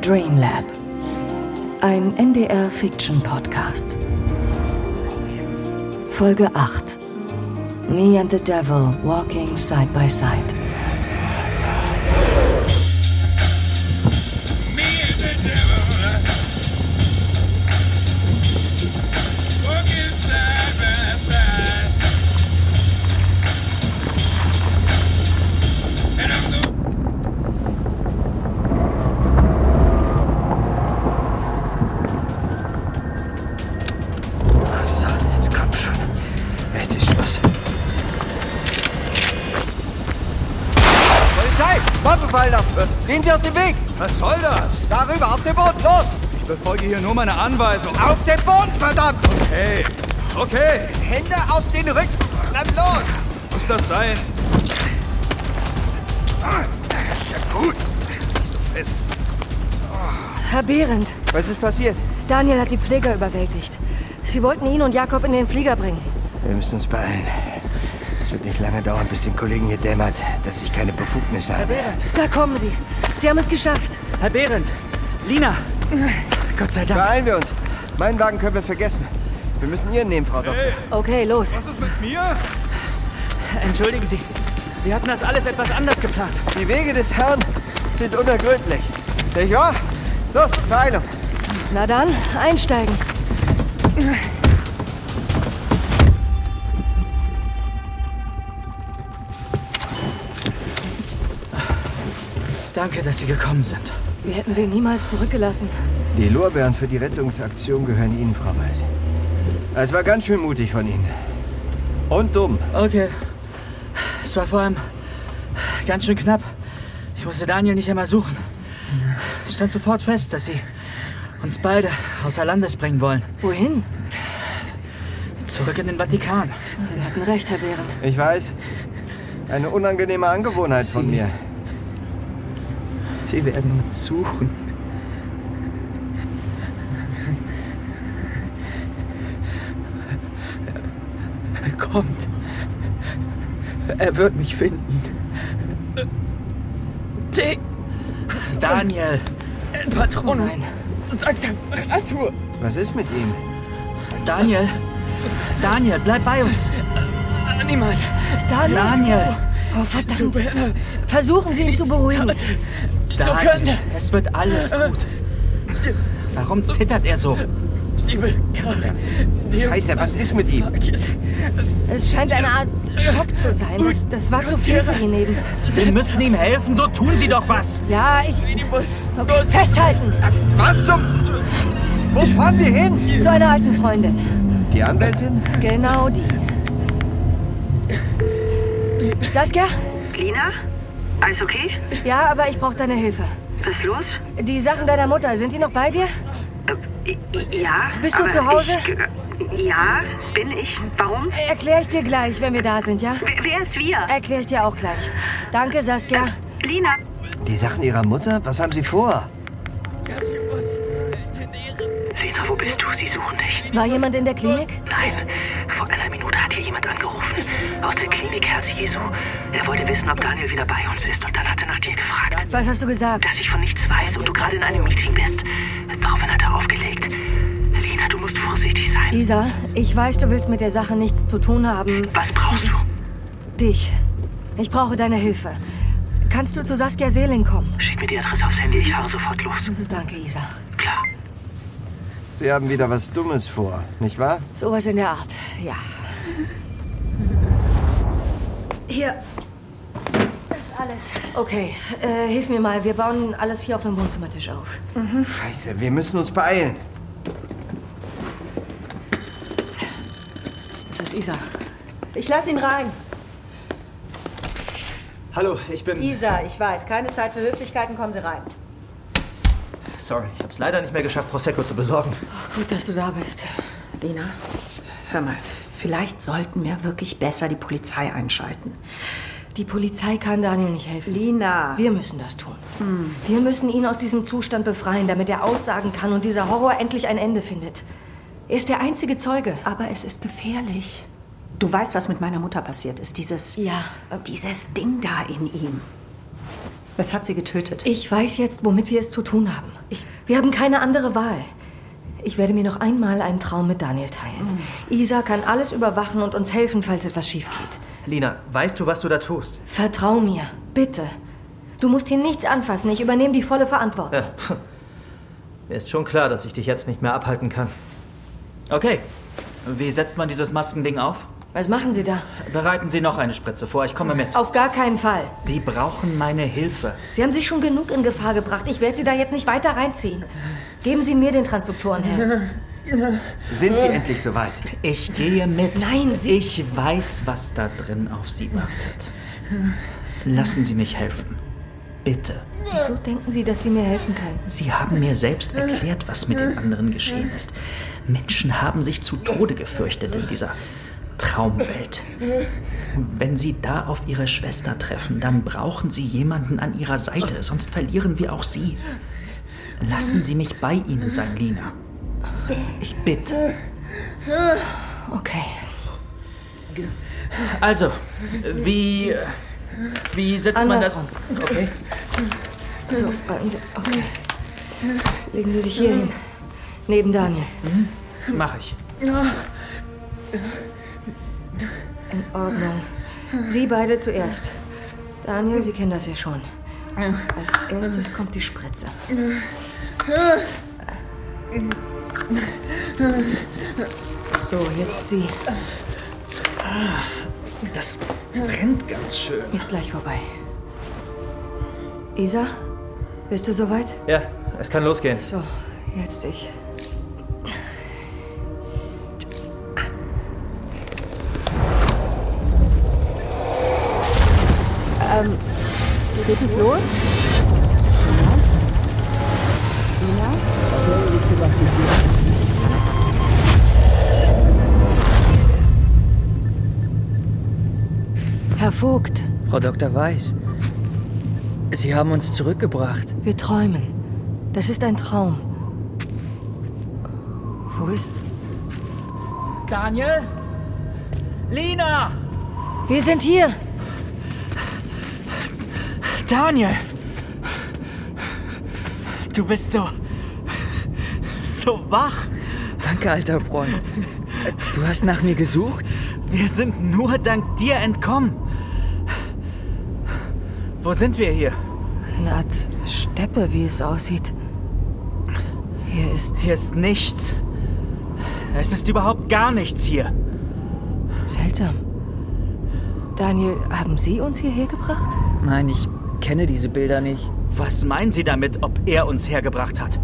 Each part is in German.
Dreamlab. Ein NDR-Fiction-Podcast. Folge 8. Me and the Devil walking side by side. Sie aus dem Weg! Was soll das? Darüber, auf den Boden, los! Ich befolge hier nur meine Anweisung. Auf den Boden, verdammt! Okay, okay. Hände auf den Rücken! Dann los! Muss das sein? Ah, Ja gut. Nicht so fest. Herr Behrendt, Was ist passiert? Daniel hat die Pfleger überwältigt. Sie wollten ihn und Jakob in den Flieger bringen. Wir müssen uns beeilen. Es wird nicht lange dauern, bis den Kollegen hier dämmert, dass ich keine Befugnis habe. Da kommen sie. Sie haben es geschafft. Herr Behrendt! Lina! Gott sei Dank. Beeilen wir uns. Meinen Wagen können wir vergessen. Wir müssen Ihren nehmen, Frau Doktor. Hey, Okay, los. was ist mit mir? Entschuldigen Sie. Wir hatten das alles etwas anders geplant. Die Wege des Herrn sind unergründlich. Wahr? Los, Beeilung. Na dann, einsteigen. Danke, dass Sie gekommen sind. Wir hätten sie niemals zurückgelassen. Die Lorbeeren für die Rettungsaktion gehören Ihnen, Frau Weiß. Es war ganz schön mutig von Ihnen. Und dumm. Okay. Es war vor allem ganz schön knapp. Ich musste Daniel nicht einmal suchen. Es stand sofort fest, dass Sie uns beide außer Landes bringen wollen. Wohin? Zurück in den Vatikan. Sie hatten recht, Herr Behrendt. Ich weiß. Eine unangenehme Angewohnheit von mir. Sie werden uns suchen. Er kommt. Er wird mich finden. Daniel, Oh nein. Was ist mit ihm? Daniel, Daniel, bleib bei uns. Niemals. Daniel. Daniel, Oh, verdammt. Versuchen Sie ihn zu beruhigen. Daniel, es wird alles gut. Warum zittert er so? Scheiße, was ist mit ihm? Es scheint eine Art Schock zu sein. Das, das war zu viel für ihn eben. Sie müssen ihm helfen, so tun Sie doch was. Ja, ich... Okay, festhalten. Was zum... Wo fahren wir hin? Zu einer alten Freundin. Die Anwältin? Genau die. Saskia? Lina? Alles okay? Ja, aber ich brauche deine Hilfe. Was ist los? Die Sachen deiner Mutter, sind die noch bei dir? Äh, Ja. Bist du aber zu Hause? Ich, ja, bin ich. Warum? Erkläre ich dir gleich, wenn wir da sind, ja? Wer, wer ist wir? Erkläre ich dir auch gleich. Danke, Saskia. Lina. Die Sachen Ihrer Mutter? Was haben Sie vor? Lina, wo bist du? Sie suchen dich. War jemand in der Klinik? Nein, hat hier jemand angerufen. Aus der Klinik Herz Jesu. Er wollte wissen, ob Daniel wieder bei uns ist und dann hat er nach dir gefragt. Was hast du gesagt? Dass ich von nichts weiß und du gerade in einem Meeting bist. Daraufhin hat er aufgelegt. Lina, du musst vorsichtig sein. Isa, ich weiß, du willst mit der Sache nichts zu tun haben. Was brauchst du? Dich. Ich brauche deine Hilfe. Kannst du zu Saskia Seeling kommen? Schick mir die Adresse aufs Handy, ich fahre sofort los. Danke, Isa. Klar. Sie haben wieder was Dummes vor, nicht wahr? Sowas in der Art, ja. Hier, Das alles. Okay, äh, hilf mir mal. Wir bauen alles hier auf dem Wohnzimmertisch auf. Scheiße, wir müssen uns beeilen. Das ist Isa. Ich lass ihn rein. Hallo, ich bin. Isa, ich weiß, keine Zeit für Höflichkeiten, kommen Sie rein. Sorry, ich hab's leider nicht mehr geschafft, Prosecco zu besorgen. Gut, dass du da bist. Lina, hör mal, vielleicht sollten wir wirklich besser die Polizei einschalten. Die Polizei kann Daniel nicht helfen. Lina. Wir müssen das tun. Wir müssen ihn aus diesem Zustand befreien, damit er aussagen kann und dieser Horror endlich ein Ende findet. Er ist der einzige Zeuge. Aber es ist gefährlich. Du weißt, was mit meiner Mutter passiert ist. Dieses. Ja, Dieses Ding da in ihm. Was hat sie getötet? Ich weiß jetzt, womit wir es zu tun haben. Ich, wir haben keine andere Wahl. Ich werde mir noch einmal einen Traum mit Daniel teilen. Isa kann alles überwachen und uns helfen, falls etwas schief geht. Lina, weißt du, was du da tust? Vertrau mir, bitte. Du musst hier nichts anfassen. Ich übernehme die volle Verantwortung. Ja. Mir ist schon klar, dass ich dich jetzt nicht mehr abhalten kann. Okay. Wie setzt man dieses Maskending auf? Was machen Sie da? Bereiten Sie noch eine Spritze vor. Ich komme mit. Auf gar keinen Fall. Sie brauchen meine Hilfe. Sie haben sich schon genug in Gefahr gebracht. Ich werde Sie da jetzt nicht weiter reinziehen. Geben Sie mir den Transduktoren her. Sind Sie endlich soweit? Ich gehe mit. Nein, Sie- Ich weiß, was da drin auf Sie wartet. Lassen Sie mich helfen. Bitte. Wieso denken Sie, dass Sie mir helfen können? Sie haben mir selbst erklärt, was mit den anderen geschehen ist. Menschen haben sich zu Tode gefürchtet in dieser Traumwelt. Wenn Sie da auf Ihre Schwester treffen, dann brauchen Sie jemanden an Ihrer Seite, sonst verlieren wir auch Sie. Lassen Sie mich bei Ihnen sein, Lina. Ich bitte. Okay. Also, wie. Wie setzt man das? Andersrum. Okay. So, warten Sie. Okay. Legen Sie sich hier hin. Neben Daniel. Mach ich. In Ordnung. Sie beide zuerst. Daniel, Sie kennen das ja schon. Als erstes kommt die Spritze. So, jetzt Sie. Das brennt ganz schön. Ist gleich vorbei. Isa, bist du soweit? Ja, es kann losgehen. So, jetzt ich. Ähm, geht es los? Herr Vogt, Frau Dr. Weiß, Sie haben uns zurückgebracht. wir träumen. Das ist ein Traum. Wo ist... Daniel? Lina! Wir sind hier! Daniel! Du bist so. So wach. Danke, alter Freund. Du hast nach mir gesucht? Wir sind nur dank dir entkommen. Wo sind wir hier? Eine Art Steppe, wie es aussieht. Hier ist Hier ist nichts. Es ist überhaupt gar nichts hier. seltsam. Daniel, haben Sie uns hierher gebracht? Nein, ich kenne diese Bilder nicht. Was meinen Sie damit, ob er uns hergebracht hat?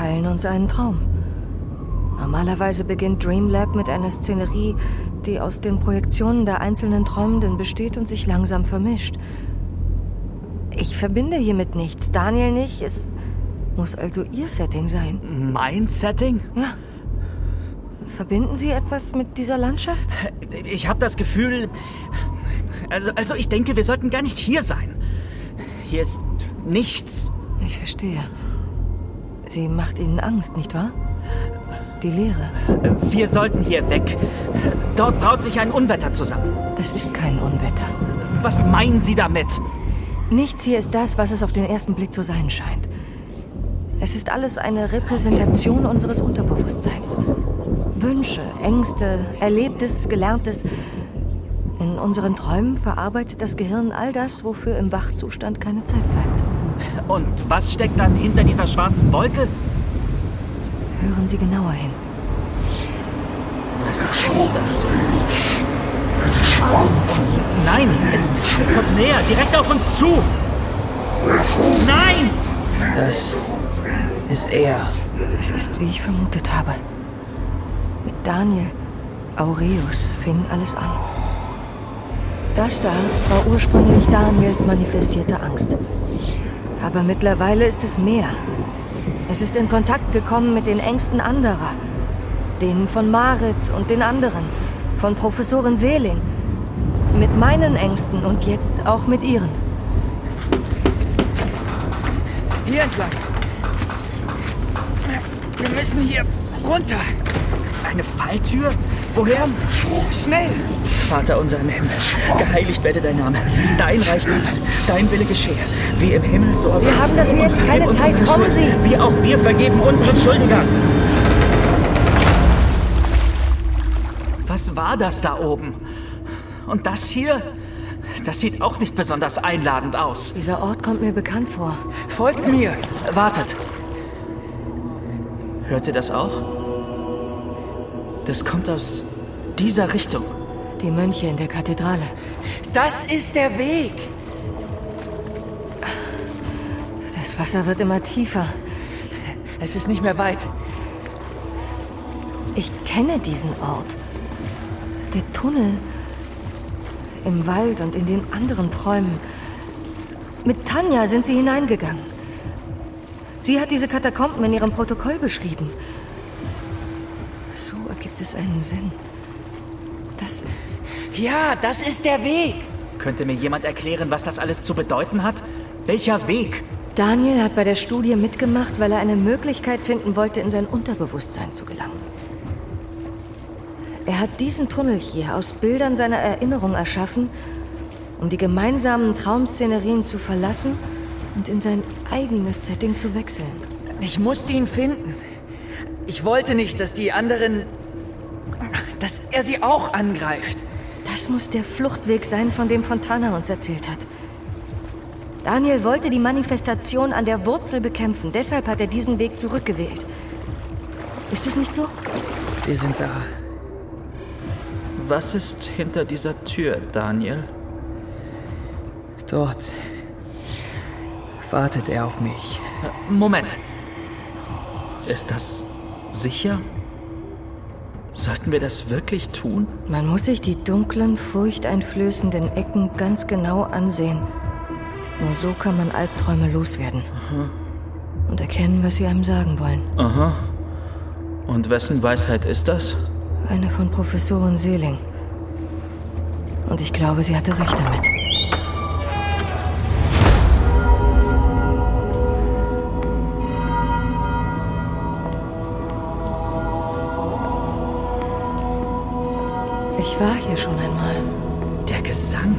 Wir teilen uns einen Traum. Normalerweise beginnt Dreamlab mit einer Szenerie, die aus den Projektionen der einzelnen Träumenden besteht und sich langsam vermischt. Ich verbinde hiermit nichts. Daniel nicht. Es muss also Ihr Setting sein. Mein Setting? Ja. Verbinden Sie etwas mit dieser Landschaft? Ich habe das Gefühl. Also, also, ich denke, wir sollten gar nicht hier sein. Hier ist nichts. Ich verstehe. Sie macht Ihnen Angst, nicht wahr? Die Leere. Wir sollten hier weg. Dort braut sich ein Unwetter zusammen. Das ist kein Unwetter. Was meinen Sie damit? Nichts hier ist das, was es auf den ersten Blick zu sein scheint. Es ist alles eine Repräsentation unseres Unterbewusstseins. Wünsche, Ängste, Erlebtes, Gelerntes. In unseren Träumen verarbeitet das Gehirn all das, wofür im Wachzustand keine Zeit bleibt. Und was steckt dann hinter dieser schwarzen Wolke? Hören Sie genauer hin. Was ist das? Nein, es, es kommt näher, direkt auf uns zu. Nein! Das ist er. Es ist, wie ich vermutet habe. Mit Daniel Aureus fing alles an. Das da war ursprünglich Daniels manifestierte Angst. Aber mittlerweile ist es mehr. Es ist in Kontakt gekommen mit den Ängsten anderer. Denen von Marit und den anderen. Von Professorin Seeling. Mit meinen Ängsten und jetzt auch mit ihren. Hier entlang. Wir müssen hier runter. Eine Falltür? Woher? Schnell! Vater unser im Himmel, geheiligt werde dein Name. Dein Reich komme, dein Wille geschehe. Wie im Himmel, so auf Wir haben dafür jetzt keine Zeit. Kommen Sie! Wie auch wir vergeben unseren Schuldigern. Was war das da oben? Und das hier? Das sieht auch nicht besonders einladend aus. Dieser Ort kommt mir bekannt vor. Folgt mir! Wartet! Hört ihr das auch? Das kommt aus dieser Richtung. Die Mönche in der Kathedrale. Das ist der Weg. Das Wasser wird immer tiefer. Es ist nicht mehr weit. Ich kenne diesen Ort. Der Tunnel. Im Wald und in den anderen Träumen. Mit Tanja sind sie hineingegangen. Sie hat diese Katakomben in ihrem Protokoll beschrieben. So ergibt es einen Sinn. Das ist. Ja, das ist der Weg. Könnte mir jemand erklären, was das alles zu bedeuten hat? Welcher Weg? Daniel hat bei der Studie mitgemacht, weil er eine Möglichkeit finden wollte, in sein Unterbewusstsein zu gelangen. Er hat diesen Tunnel hier aus Bildern seiner Erinnerung erschaffen, um die gemeinsamen Traumszenerien zu verlassen und in sein eigenes Setting zu wechseln. Ich musste ihn finden. Ich wollte nicht, dass die anderen. Dass er sie auch angreift. Das muss der Fluchtweg sein, von dem Fontana uns erzählt hat. Daniel wollte die Manifestation an der Wurzel bekämpfen, deshalb hat er diesen Weg zurückgewählt. Ist es nicht so? Wir sind da. Was ist hinter dieser Tür, Daniel? Dort wartet er auf mich. Moment. Ist das sicher? Sollten wir das wirklich tun? Man muss sich die dunklen, furchteinflößenden Ecken ganz genau ansehen. Nur so kann man Albträume loswerden. Und erkennen, was sie einem sagen wollen. Aha. Und wessen Weisheit ist das? Eine von Professorin Seeling. Und ich glaube, sie hatte recht damit. Ich war hier schon einmal. Der Gesang.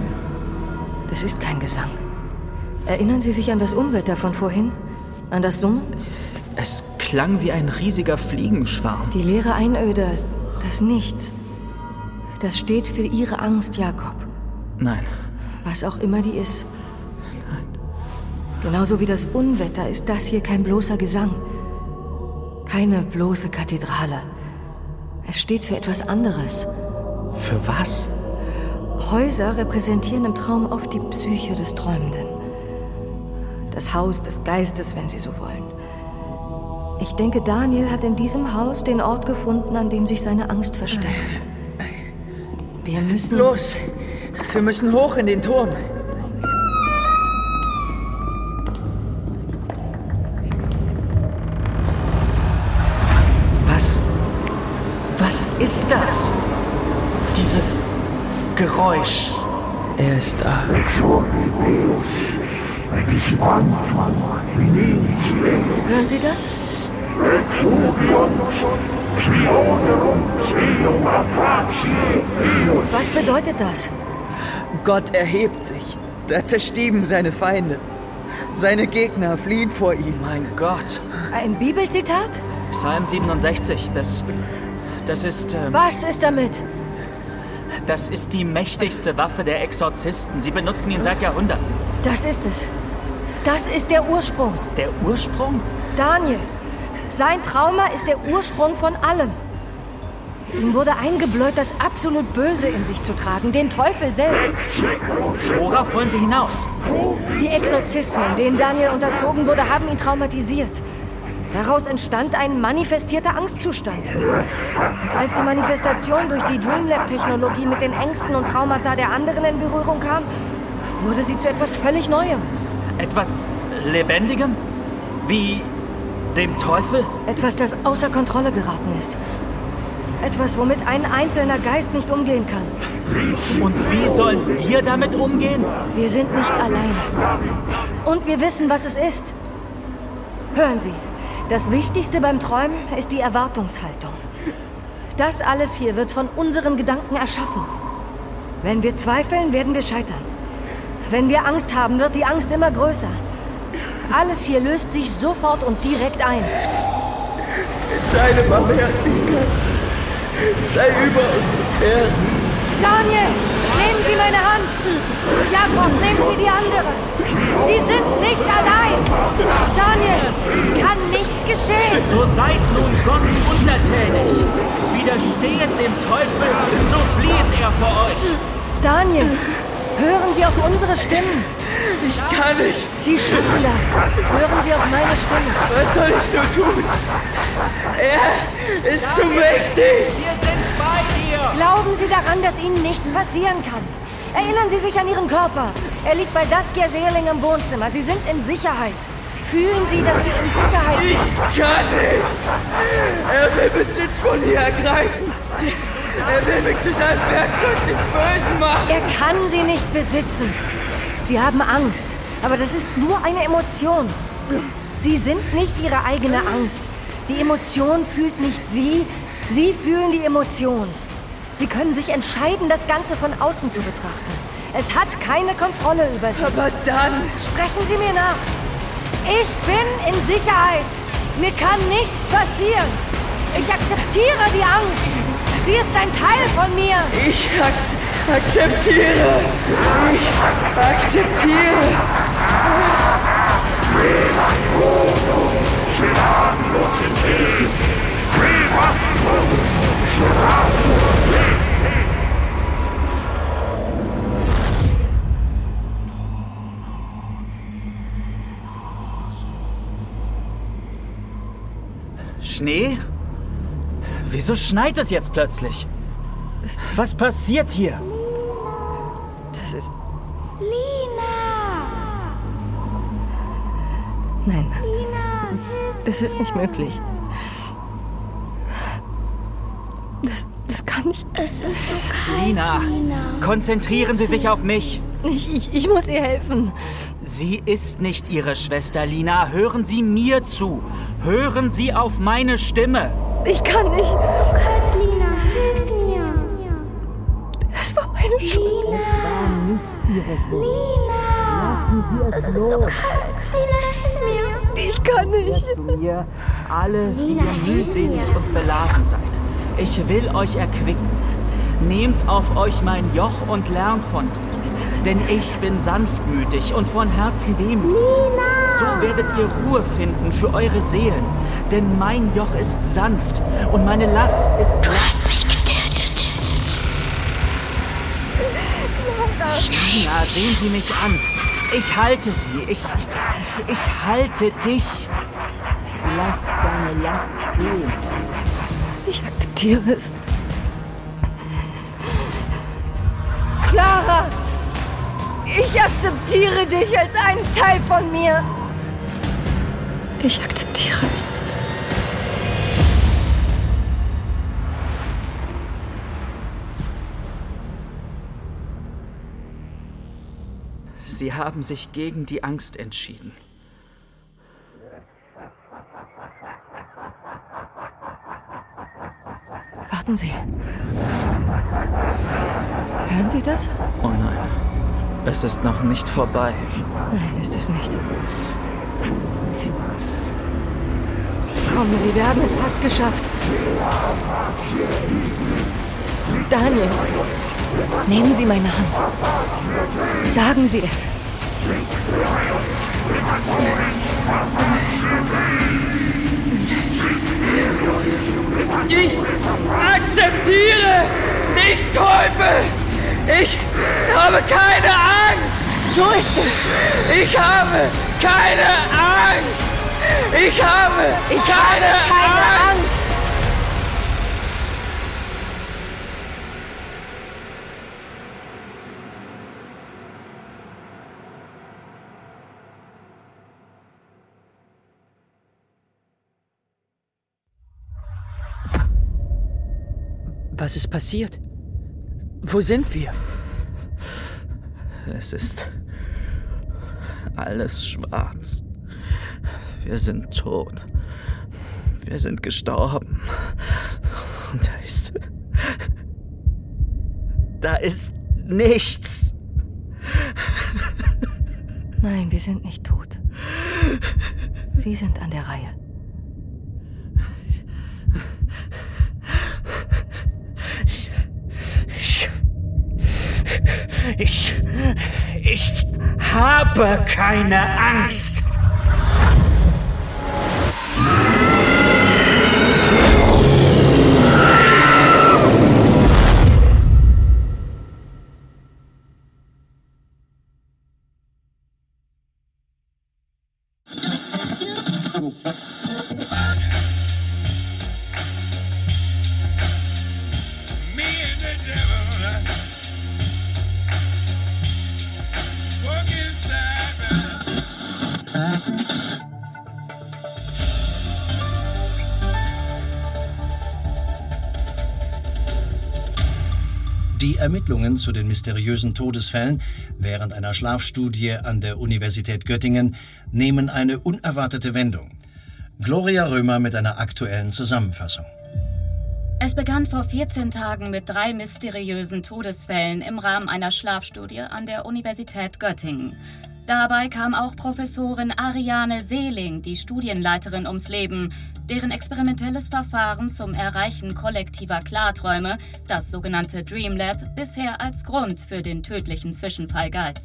Das ist kein Gesang. Erinnern Sie sich an das Unwetter von vorhin? An das Summen? Es klang wie ein riesiger Fliegenschwarm. Die leere Einöde, das Nichts. Das steht für Ihre Angst, Jakob. Nein. Was auch immer die ist. Genauso wie das Unwetter ist das hier kein bloßer Gesang. Keine bloße Kathedrale. Es steht für etwas anderes. Für was? Häuser repräsentieren im Traum oft die Psyche des Träumenden. Das Haus des Geistes, wenn Sie so wollen. Ich denke, Daniel hat in diesem Haus den Ort gefunden, an dem sich seine Angst versteckt. Wir müssen. Los! Wir müssen hoch in den Turm. Geräusch. Er ist da. Hören Sie das? Was bedeutet das? Gott erhebt sich. Da zerstieben seine Feinde. Seine Gegner fliehen vor ihm. Mein Gott. Ein Bibelzitat? Psalm 67, das. Das ist. ähm, Was ist damit? Das ist die mächtigste Waffe der Exorzisten. Sie benutzen ihn seit Jahrhunderten. Das ist es. Das ist der Ursprung. Der Ursprung? Daniel, sein Trauma ist der Ursprung von allem. Ihm wurde eingebläut, das absolut Böse in sich zu tragen, den Teufel selbst. Worauf wollen Sie hinaus? Die Exorzismen, denen Daniel unterzogen wurde, haben ihn traumatisiert. Daraus entstand ein manifestierter Angstzustand. Und als die Manifestation durch die Dreamlab-Technologie mit den Ängsten und Traumata der anderen in Berührung kam, wurde sie zu etwas völlig Neuem. Etwas Lebendigem? Wie dem Teufel? Etwas, das außer Kontrolle geraten ist. Etwas, womit ein einzelner Geist nicht umgehen kann. Und wie sollen wir damit umgehen? Wir sind nicht allein. Und wir wissen, was es ist. Hören Sie, das Wichtigste beim Träumen ist die Erwartungshaltung. Das alles hier wird von unseren Gedanken erschaffen. Wenn wir zweifeln, werden wir scheitern. Wenn wir Angst haben, wird die Angst immer größer. Alles hier löst sich sofort und direkt ein. Deine Barmherzigkeit sei über uns Erden. Daniel, meine Hand. Jakob, nehmen Sie die andere. Sie sind nicht allein. Daniel, kann nichts geschehen. So seid nun Gott untertänig. Widerstehet dem Teufel, so flieht er vor euch. Daniel, hören Sie auf unsere Stimmen. Ich kann nicht. Sie schaffen das. Hören Sie auf meine Stimme. Was soll ich nur tun? Er ist zu mächtig. Wir sind bei dir. Glauben Sie daran, dass Ihnen nichts passieren kann. Erinnern Sie sich an Ihren Körper. Er liegt bei Saskia Seeling im Wohnzimmer. Sie sind in Sicherheit. Fühlen Sie, dass Sie in Sicherheit sind. Ich kann nicht. Er will Besitz von mir ergreifen. Er will mich zu seinem Werkzeug des Bösen machen. Er kann Sie nicht besitzen. Sie haben Angst, aber das ist nur eine Emotion. Sie sind nicht Ihre eigene Angst. Die Emotion fühlt nicht Sie, Sie fühlen die Emotion. Sie können sich entscheiden, das Ganze von außen zu betrachten. Es hat keine Kontrolle über Sie. Aber dann... Sprechen Sie mir nach. Ich bin in Sicherheit. Mir kann nichts passieren. Ich akzeptiere die Angst. Sie ist ein Teil von mir. Ich ak akzeptiere. Ich akzeptiere. Schnee? Wieso schneit es jetzt plötzlich? Was passiert hier? Das ist. Lina! Nein, Lina! das ist nicht möglich. Das, das kann nicht. Es ist so kalt, Lina, Lina. konzentrieren Sie sich auf mich. Ich, ich, ich muss ihr helfen. Sie ist nicht Ihre Schwester, Lina. Hören Sie mir zu. Hören Sie auf meine Stimme. Ich kann nicht. Kalt, Lina, hilf mir! Es war meine Schuld. Lina! Es ist so kalt! Lina, hilf mir! Ich kann nicht. zu mir, alle, die Lina, ihr mühselig mir. und beladen seid. Ich will euch erquicken. Nehmt auf euch mein Joch und lernt von mir. Denn ich bin sanftmütig und von Herzen demütig. So werdet ihr Ruhe finden für eure Seelen. Denn mein Joch ist sanft und meine Last ist... Du hast mich getötet! Lina, sehen Sie mich an. Ich halte Sie. Ich, ich halte dich. Lass deine Last stehen. Ich akzeptiere es. Ich akzeptiere dich als einen Teil von mir. Ich akzeptiere es. Sie haben sich gegen die Angst entschieden. Warten Sie. Hören Sie das? Oh nein, es ist noch nicht vorbei. Nein, ist es nicht. Kommen Sie, wir haben es fast geschafft. Daniel, nehmen Sie meine Hand. Sagen Sie es. Ich akzeptiere dich, Teufel! Ich habe keine Angst! So ist es. Ich habe keine Angst! Ich habe Ich keine, habe keine Angst! Angst. Was ist passiert? Wo sind wir? Es ist alles schwarz. Wir sind tot. Wir sind gestorben. Und da ist. Da ist nichts. Nein, wir sind nicht tot. Sie sind an der Reihe. Ich, ich, ich habe keine Angst. Ermittlungen zu den mysteriösen Todesfällen während einer Schlafstudie an der Universität Göttingen nehmen eine unerwartete Wendung. Gloria Römer mit einer aktuellen Zusammenfassung. Es begann vor 14 Tagen mit drei mysteriösen Todesfällen im Rahmen einer Schlafstudie an der Universität Göttingen. Dabei kam auch Professorin Ariane Seeling, die Studienleiterin, ums Leben, deren experimentelles Verfahren zum Erreichen kollektiver Klarträume, das sogenannte Dream Lab, bisher als Grund für den tödlichen Zwischenfall galt.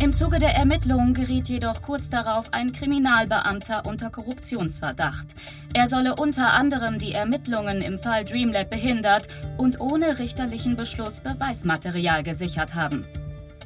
Im Zuge der Ermittlungen geriet jedoch kurz darauf ein Kriminalbeamter unter Korruptionsverdacht. Er solle unter anderem die Ermittlungen im Fall Dreamlab behindert und ohne richterlichen Beschluss Beweismaterial gesichert haben.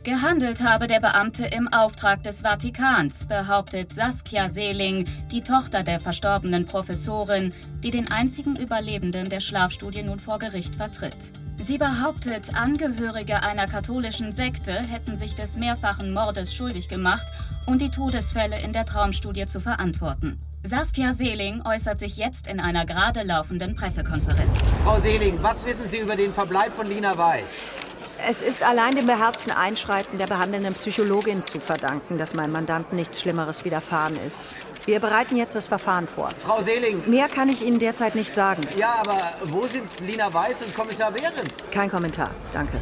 Gehandelt habe der Beamte im Auftrag des Vatikans, behauptet Saskia Seeling, die Tochter der verstorbenen Professorin, die den einzigen Überlebenden der Schlafstudie nun vor Gericht vertritt. Sie behauptet, Angehörige einer katholischen Sekte hätten sich des mehrfachen Mordes schuldig gemacht und die Todesfälle in der Traumstudie zu verantworten. Saskia Seeling äußert sich jetzt in einer gerade laufenden Pressekonferenz. Frau Seeling, was wissen Sie über den Verbleib von Lina Weiß? Es ist allein dem beherzten Einschreiten der behandelnden Psychologin zu verdanken, dass meinem Mandanten nichts Schlimmeres widerfahren ist. Wir bereiten jetzt das Verfahren vor. Frau Seeling! Mehr kann ich Ihnen derzeit nicht sagen. Ja, aber wo sind Lina Weiß und Kommissar Behrendt? Kein Kommentar, danke.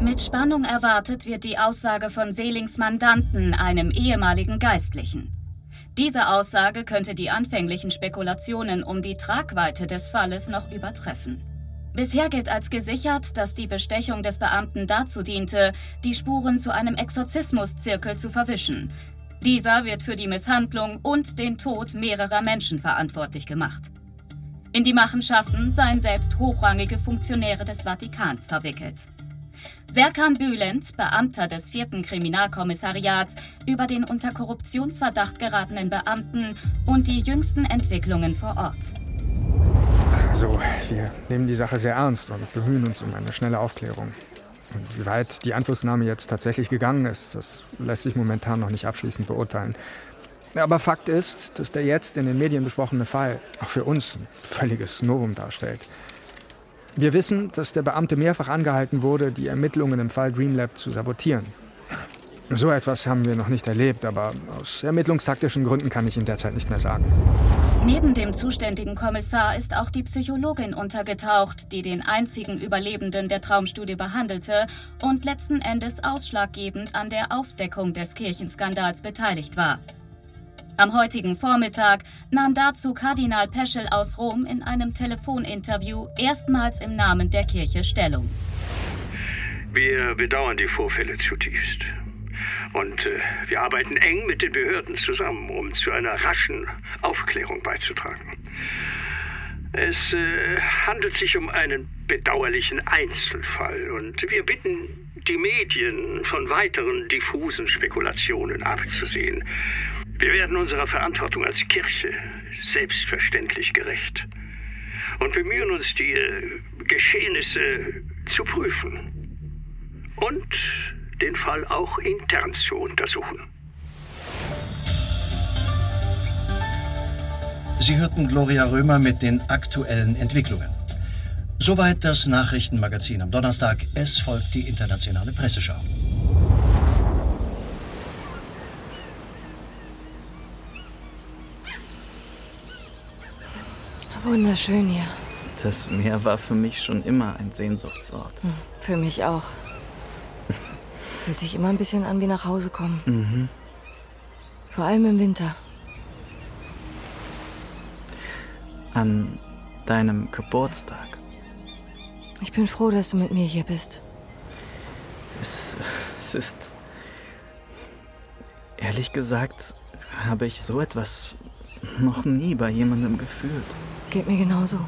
Mit Spannung erwartet wird die Aussage von Seelings Mandanten, einem ehemaligen Geistlichen. Diese Aussage könnte die anfänglichen Spekulationen um die Tragweite des Falles noch übertreffen. Bisher gilt als gesichert, dass die Bestechung des Beamten dazu diente, die Spuren zu einem Exorzismuszirkel zu verwischen. Dieser wird für die Misshandlung und den Tod mehrerer Menschen verantwortlich gemacht. In die Machenschaften seien selbst hochrangige Funktionäre des Vatikans verwickelt. Serkan Bülent, Beamter des vierten Kriminalkommissariats, über den unter Korruptionsverdacht geratenen Beamten und die jüngsten Entwicklungen vor Ort. Also, wir nehmen die Sache sehr ernst und bemühen uns um eine schnelle Aufklärung. Und wie weit die Einflussnahme jetzt tatsächlich gegangen ist, das lässt sich momentan noch nicht abschließend beurteilen. Aber Fakt ist, dass der jetzt in den Medien besprochene Fall auch für uns ein völliges Novum darstellt. Wir wissen, dass der Beamte mehrfach angehalten wurde, die Ermittlungen im Fall Dreamlab zu sabotieren. So etwas haben wir noch nicht erlebt, aber aus ermittlungstaktischen Gründen kann ich Ihnen derzeit nicht mehr sagen. Neben dem zuständigen Kommissar ist auch die Psychologin untergetaucht, die den einzigen Überlebenden der Traumstudie behandelte und letzten Endes ausschlaggebend an der Aufdeckung des Kirchenskandals beteiligt war. Am heutigen Vormittag nahm dazu Kardinal Peschel aus Rom in einem Telefoninterview erstmals im Namen der Kirche Stellung. Wir bedauern die Vorfälle zutiefst. Und äh, wir arbeiten eng mit den Behörden zusammen, um zu einer raschen Aufklärung beizutragen. Es äh, handelt sich um einen bedauerlichen Einzelfall und wir bitten die Medien von weiteren diffusen Spekulationen abzusehen. Wir werden unserer Verantwortung als Kirche selbstverständlich gerecht und bemühen uns, die äh, Geschehnisse zu prüfen und den Fall auch intern zu untersuchen. Sie hörten Gloria Römer mit den aktuellen Entwicklungen. Soweit das Nachrichtenmagazin am Donnerstag. Es folgt die internationale Presseschau. Wunderschön hier. Das Meer war für mich schon immer ein Sehnsuchtsort. Hm, für mich auch. Fühlt sich immer ein bisschen an wie nach Hause kommen. Mhm. Vor allem im Winter. An deinem Geburtstag. Ich bin froh, dass du mit mir hier bist. Es, es ist. Ehrlich gesagt, habe ich so etwas noch nie bei jemandem gefühlt. Geht mir genauso.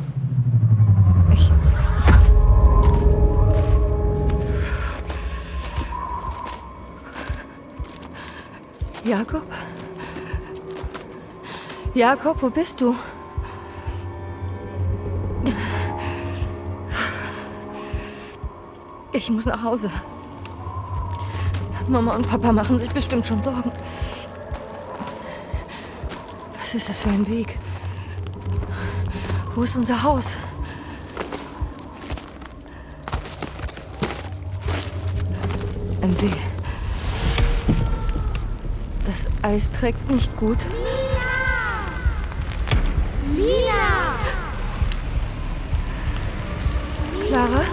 Jakob? Jakob, wo bist du? Ich muss nach Hause. Mama und Papa machen sich bestimmt schon Sorgen. Was ist das für ein Weg? Wo ist unser Haus? Ein See. Eis trägt nicht gut. Lina! Clara? Clara!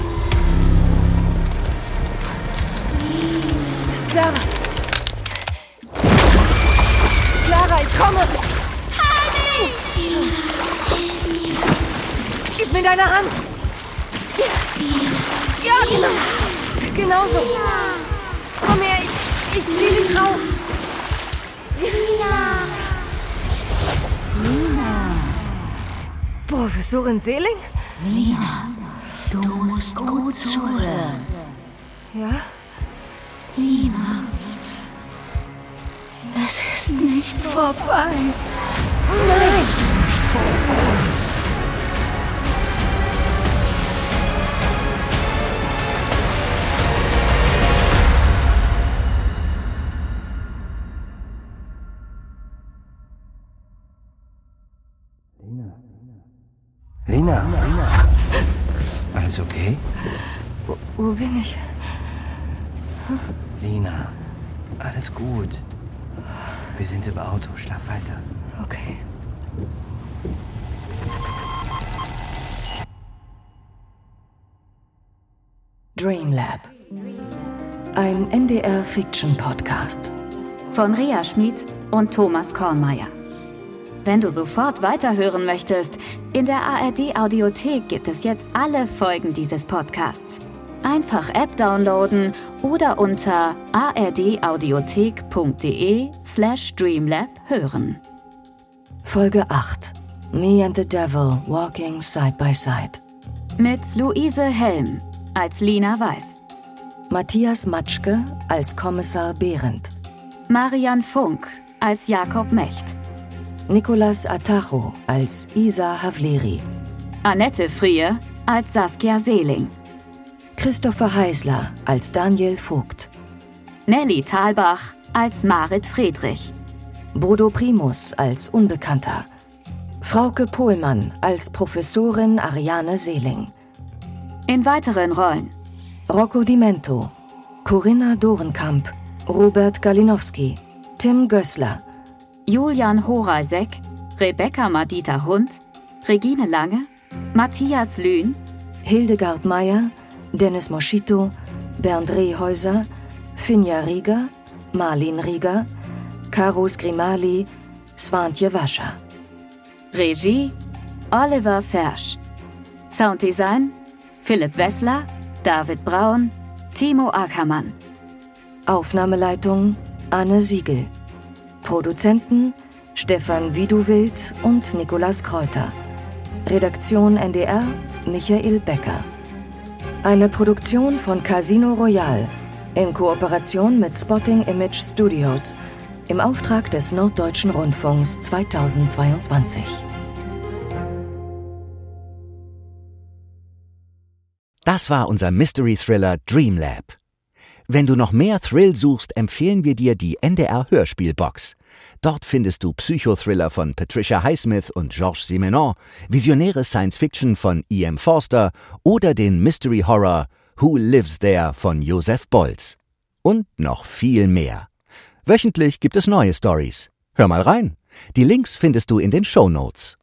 Professorin Seeling? Lina, du musst gut zuhören. Ja? Lina, es ist nicht vorbei. Nein! Lina, alles okay? Wo, wo bin ich? Lina, alles gut. Wir sind im Auto. Schlaf weiter. Okay. Dreamlab. Ein NDR-Fiction-Podcast. Von Rea Schmid und Thomas Kornmeier. Wenn du sofort weiterhören möchtest, in der ARD-Audiothek gibt es jetzt alle Folgen dieses Podcasts. Einfach App downloaden oder unter ardaudiothek.de slash dreamlab hören. Folge 8. Me and the Devil Walking Side by Side. Mit Luise Helm als Lina Weiß. Matthias Matschke als Kommissar Behrendt. Marian Funk als Jakob Mecht. Nicolas Atacho als Isa Havleri. Annette Frier als Saskia Seeling. Christopher Heisler als Daniel Vogt. Nelly Thalbach als Marit Friedrich. Bodo Primus als Unbekannter. Frauke Pohlmann als Professorin Ariane Seeling. In weiteren Rollen Rocco Dimento, Corinna Dorenkamp, Robert Galinowski, Tim Gößler, Julian Horeisek, Rebecca Madita Hund, Regine Lange, Matthias Lühn, Hildegard Meyer, Dennis Moschito, Bernd Rehäuser, Finja Rieger, Marlin Rieger, Caro Skrimali, Swantje Wascher. Regie Oliver Fersch. Sounddesign Philipp Wessler, David Braun, Timo Ackermann. Aufnahmeleitung Anne Siegel. Produzenten Stefan Wieduwild und Nikolas Kräuter. Redaktion NDR Michael Becker. Eine Produktion von Casino Royal in Kooperation mit Spotting Image Studios im Auftrag des Norddeutschen Rundfunks 2022. Das war unser Mystery Thriller Dreamlab. Wenn du noch mehr Thrill suchst, empfehlen wir dir die NDR Hörspielbox. Dort findest du Psychothriller von Patricia Highsmith und Georges Simenon, visionäre Science Fiction von E.M. Forster oder den Mystery Horror Who Lives There von Joseph Bolz. Und noch viel mehr. Wöchentlich gibt es neue Stories. Hör mal rein. Die Links findest du in den Show Notes.